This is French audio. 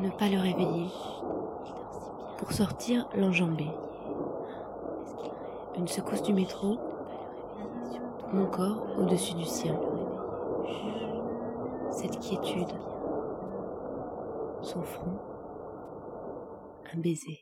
ne pas le réveiller, pour sortir l'enjamber. Une secousse du métro, mon corps au-dessus du sien. Cette quiétude, son front, un baiser.